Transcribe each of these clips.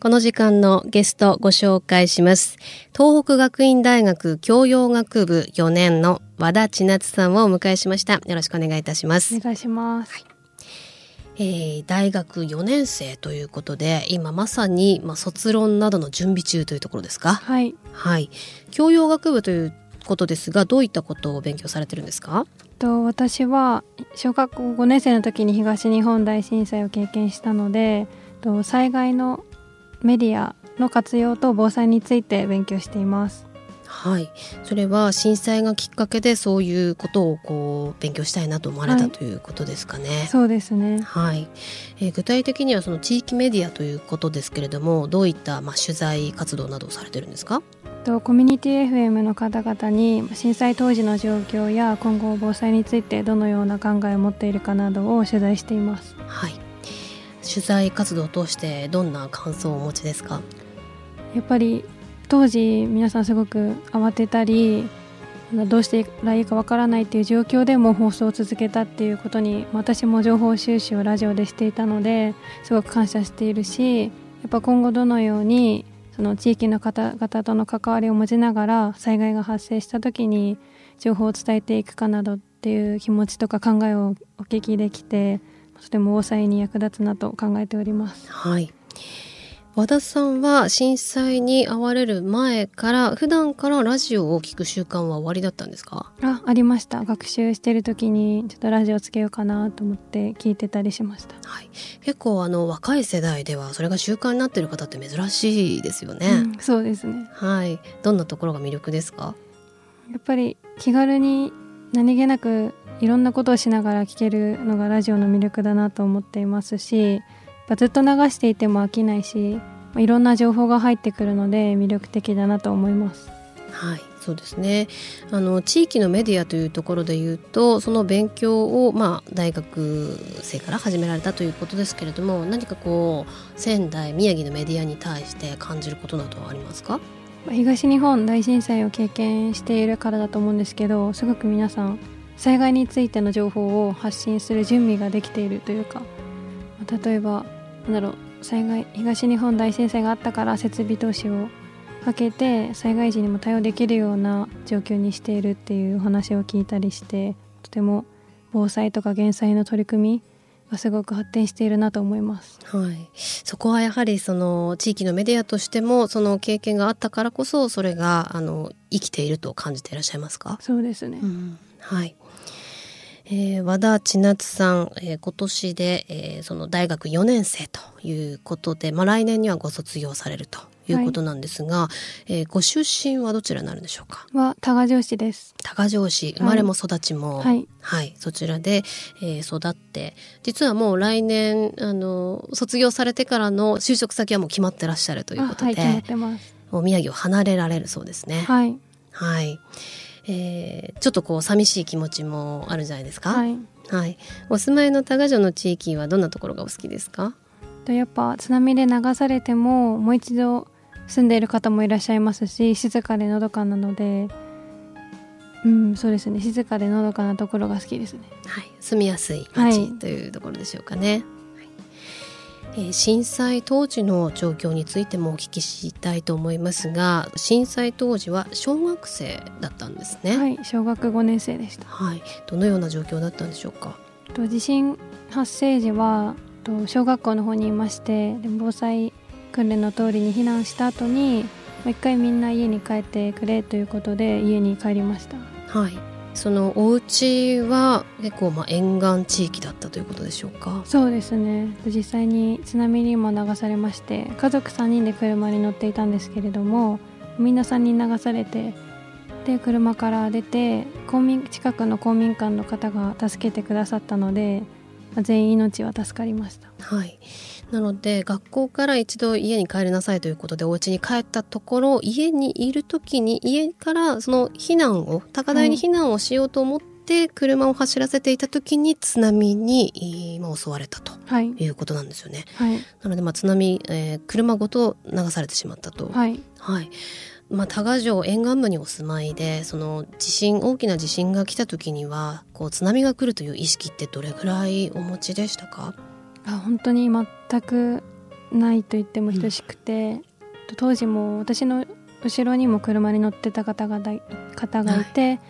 この時間のゲストご紹介します。東北学院大学教養学部4年の和田千夏さんをお迎えしました。よろしくお願いいたします。お願いします、はい。えー、大学4年生ということで今まさに、まあ、卒論などの準備中というところですか？はい、はい、教養学部ということですがどういったことを勉強されてるんですか？と私は小学校5年生の時に東日本大震災を経験したのでと災害のメディアの活用と防災について勉強しています。はい。それは震災がきっかけでそういうことをこう勉強したいなと思われた、はい、ということですかね。そうですね。はい、えー、具体的にはその地域メディアということですけれどもどういったまあ取材活動などをされてるんですか？とコミュニティ FM の方々に震災当時の状況や今後防災についてどのような考えを持っているかなどを取材しています。はい取材活動を通してどんな感想をお持ちですか？やっぱり当時皆さんすごく慌てたりどうしてらいいかわからないっていう状況でも放送を続けたっていうことに私も情報収集をラジオでしていたのですごく感謝しているしやっぱ今後どのようにその地域の方々との関わりを持ちながら災害が発生した時に情報を伝えていくかなどっていう気持ちとか考えをお聞きできてとても防災に役立つなと考えております。はい。和田さんは震災に遭われる前から普段からラジオを聞く習慣は終わりだったんですか？あありました。学習してる時にちょっとラジオつけようかなと思って聞いてたりしました、はい、結構あの若い世代ではそれが習慣になってる方って珍しいですよね、うん、そうですね。はい。どんなところが魅力ですか？やっぱり気軽に何気なくいろんなことをしながら聞けるのがラジオの魅力だなと思っていますしずっと流していても飽きないしいろんな情報が入ってくるので魅力的だなと思います。はいそうですねあの地域のメディアというところでいうとその勉強を、まあ、大学生から始められたということですけれども何かこう仙台宮城のメディアに対して感じることなどはありますか？東日本大震災を経験しているからだと思うんですけどすごく皆さん災害についての情報を発信する準備ができているというか例えばなんだろう災害東日本大震災があったから設備投資をかけて災害時にも対応できるような状況にしているっていうお話を聞いたりしてとても防災とか減災の取り組みがすごく発展しているなと思います。はい、そこはやはりその地域のメディアとしてもその経験があったからこそそれがあの生きていると感じていらっしゃいますか？そうですね。うん、はい。えー、和田千夏さん、えー、今年で、えー、その大学4年生ということで、まあ、来年にはご卒業されるということなんですが、はい、えー、ご出身はどちらになるんでしょうか？は多賀城市です。多賀城市。生まれも育ちも、はい、はい、そちらで、えー、育って。実はもう来年あの卒業されてからの就職先はもう決まってらっしゃるということで、はい、もう宮城を離れられるそうですね。はい、はいえー、ちょっとこう寂しい気持ちもあるじゃないですか。はい。はい。お住まいの多賀城の地域はどんなところがお好きですか？とやっぱ津波で流されてももう一度住んでいる方もいらっしゃいますし静かでのどかなのでうんそうですね静かでのどかなところが好きですね。はい。住みやすい街というところでしょうかね。はいえー、震災当時の状況についてもお聞きしたいと思いますが震災当時は小学生だったんですね。はい小学5年生でした。はい。どのような状況だったんでしょうか？と地震発生時はと小学校の方にいましてで防災訓練の通りに避難した後にもう一回みんな家に帰ってくれということで家に帰りました。はいそのお家は結構まあ沿岸地域だったということでしょうか？そうですね。実際に津波にも流されまして家族3人で車に乗っていたんですけれどもみんな3人流されてで車から出て公民近くの公民館の方が助けてくださったので全員命は助かりました。はい。なので学校から一度家に帰りなさいということでお家に帰ったところ家にいる時に家からその避難を高台に避難をしようと思って車を走らせていた時に津波に、まあ、襲われたということなんですよね。はい、なのでまあ津波、えー、車ごと流されてしまったと。はい、はいまあ、多賀城沿岸部にお住まいでその地震大きな地震が来た時にはこう津波が来るという意識ってどれぐらいお持ちでしたか？あ本当に全くないと言っても等しくて、うん、当時も私の後ろにも車に乗ってた方が方がいて、はい、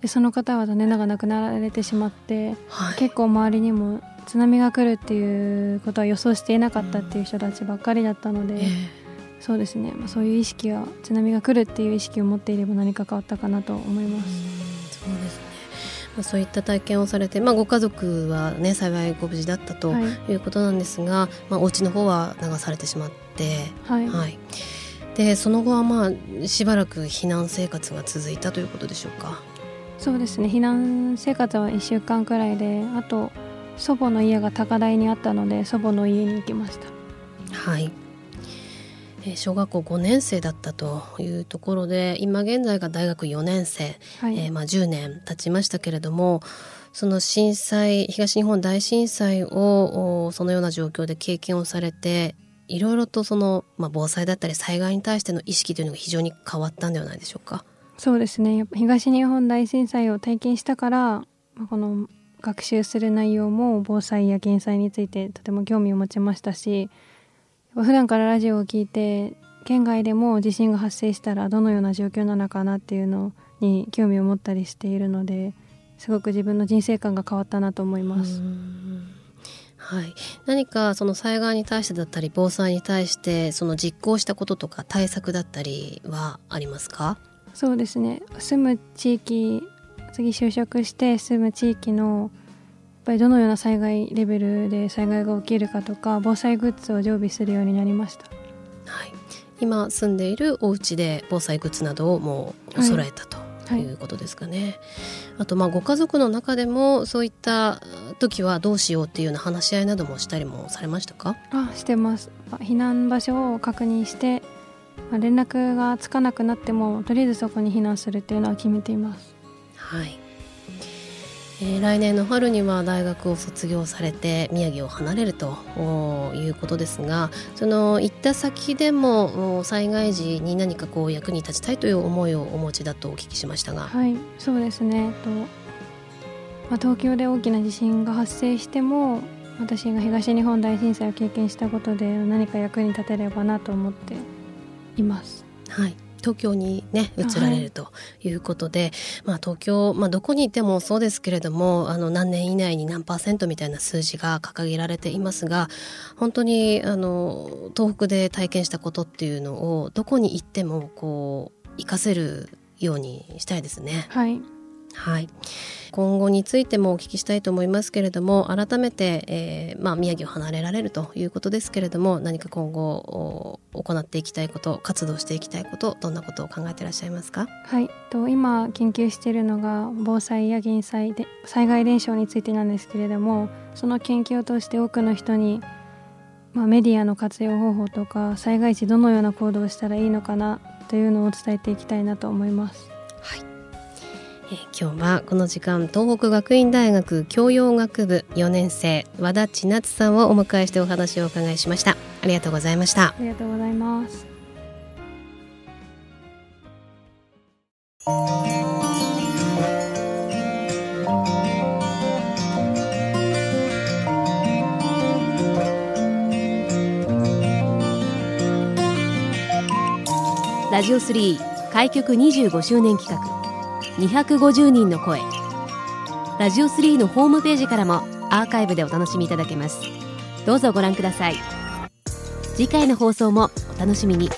でその方は残念ながら亡くなられてしまって、はい、結構周りにも津波が来るっていうことは予想していなかったっていう人たちばっかりだったので、うんそうですね、まあ、そういう意識は津波が来るっていう意識を持っていれば何か変わったかなと思います。うそうですね。まあ、そういった体験をされて、まあ、ご家族は、ね、幸いご無事だったとい。うことなんですが、はいまあ、お家の方は流されてしまって、はい、はい、でその後は、まあ、しばらく避難生活が続いたということでしょうか？そうですね。避難生活は1週間くらいであと祖母の家が高台にあったので祖母の家に行きました。はい小学校5年生だったというところで今現在が大学4年生、はい、えー、まあ、10年経ちましたけれどもその震災東日本大震災をそのような状況で経験をされていろいろとその、まあ、防災だったり災害に対しての意識というのが非常に変わったんではないでしょうか？そうですねやっぱ東日本大震災を体験したから、まあ、この学習する内容も防災や減災についてとても興味を持ちましたし普段からラジオを聞いて県外でも地震が発生したらどのような状況なのかなっていうのに興味を持ったりしているのですごく自分の人生観が変わったなと思います。はい、何かその災害に対してだったり防災に対してその実行したこととか対策だったりはありますか？そうですね。住む地域次就職して住む地域のぱりどのような災害レベルで災害が起きるかとか防災グッズを常備するようになりました、はい、今住んでいるお家で防災グッズなどをもう揃えたと。はい、い。うことですかね、あとまあご家族の中でもそういった時はどうしようっていうような話し合いなどもしたりもされましたか？あしてます。避難場所を確認して連絡がつかなくなってもとりあえずそこに避難するっていうのは決めています。はいえー、来年の春には大学を卒業されて宮城を離れるということですがその行った先でも災害時に何かこう役に立ちたいという思いをお持ちだとお聞きしましたが。はいそうですね。と、まあ、東京で大きな地震が発生しても私が東日本大震災を経験したことで何か役に立てればなと思っています。はい東京にね移られるということで、はい、まあ、東京、まあ、どこにいてもそうですけれどもあの何年以内に何パーセントみたいな数字が掲げられていますが本当にあの東北で体験したことっていうのをどこに行ってもこう活かせるようにしたいですね。はいはい、今後についてもお聞きしたいと思いますけれども改めて、えーまあ、宮城を離れられるということですけれども何か今後行っていきたいこと活動していきたいことどんなことを考えていらっしゃいますか？はい。と今研究しているのが防災や減災で災害伝承についてなんですけれどもその研究を通して多くの人にまあ、メディアの活用方法とか災害時どのような行動をしたらいいのかなというのを伝えていきたいなと思います。え今日はこの時間東北学院大学教養学部4年生和田千夏さんをお迎えしてお話をお伺いしました。ありがとうございました。ありがとうございます。ラジオ3開局25周年企画。250人の声ラジオ3のホームページからもアーカイブでお楽しみいただけます。どうぞご覧ください。次回の放送もお楽しみに。